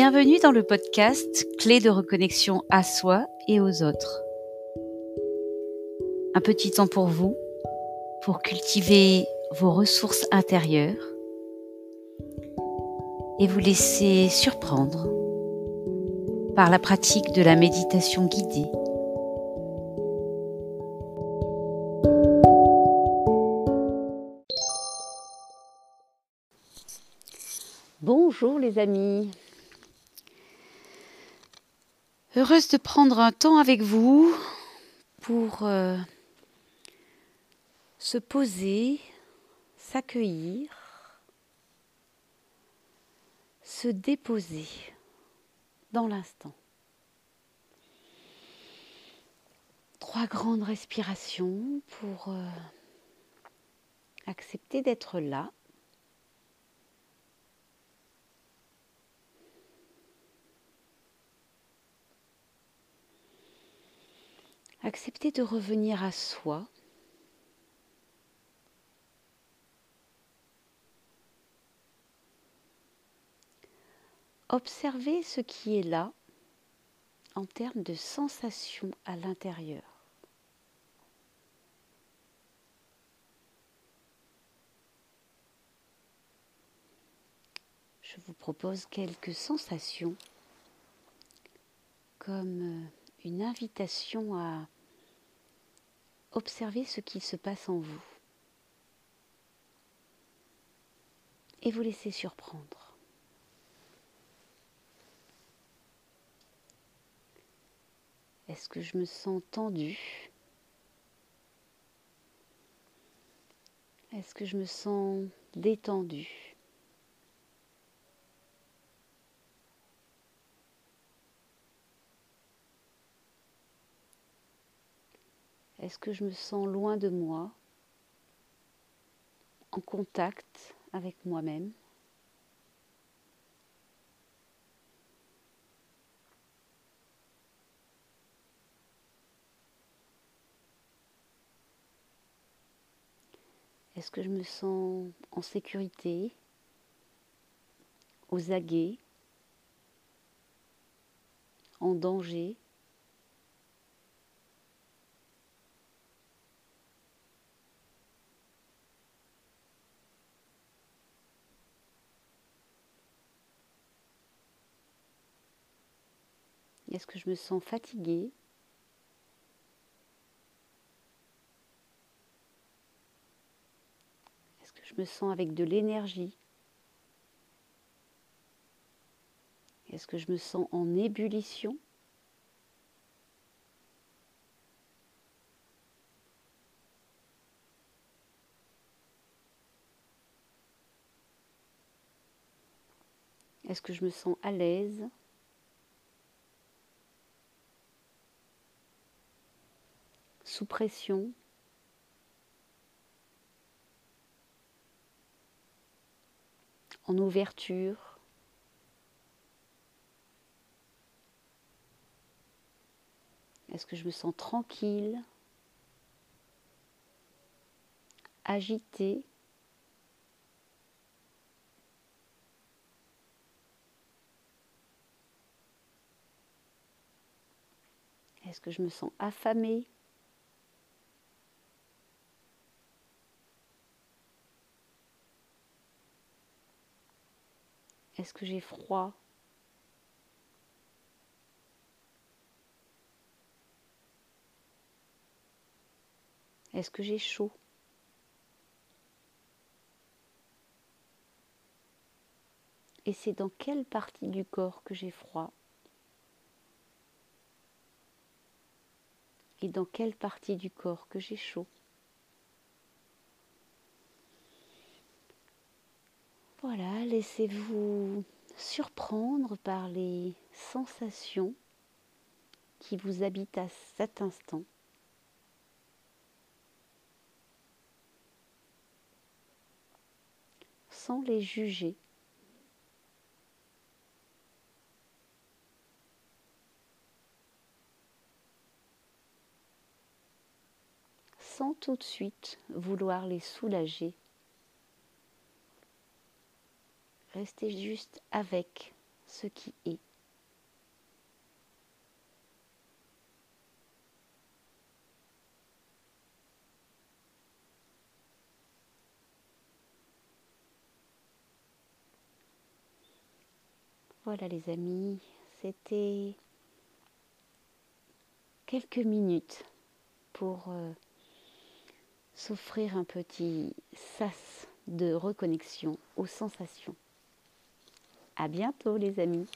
Bienvenue dans le podcast Clé de reconnexion à soi et aux autres. Un petit temps pour vous, pour cultiver vos ressources intérieures et vous laisser surprendre par la pratique de la méditation guidée. Bonjour les amis, heureuse de prendre un temps avec vous pour euh, se poser, s'accueillir, se déposer dans l'instant. Trois grandes respirations pour euh, accepter d'être là Accepter de revenir à soi. Observer ce qui est là en termes de sensations à l'intérieur. Je vous propose quelques sensations comme euh, une invitation à observez ce qui se passe en vous et vous laissez surprendre. Est-ce que je me sens tendue? Est-ce que je me sens détendue? Est-ce que je me sens loin de moi, en contact avec moi-même? Est-ce que je me sens en sécurité, aux aguets, en danger? Est-ce que je me sens fatiguée? Est-ce que je me sens avec de l'énergie? Est-ce que je me sens en ébullition? Est-ce que je me sens à l'aise? Sous pression. en ouverture. Est-ce que je me sens tranquille, agitée Est-ce que je me sens affamée? Est-ce que j'ai froid? Est-ce que j'ai chaud? Et c'est dans quelle partie du corps que j'ai froid? Et dans quelle partie du corps que j'ai chaud? Voilà, laissez-vous surprendre par les sensations qui vous habitent à cet instant. sans les juger. sans tout de suite vouloir les soulager Restez juste avec ce qui est. Voilà les amis, c'était quelques minutes pour euh, s'offrir un petit sas de reconnexion aux sensations. À bientôt les amis.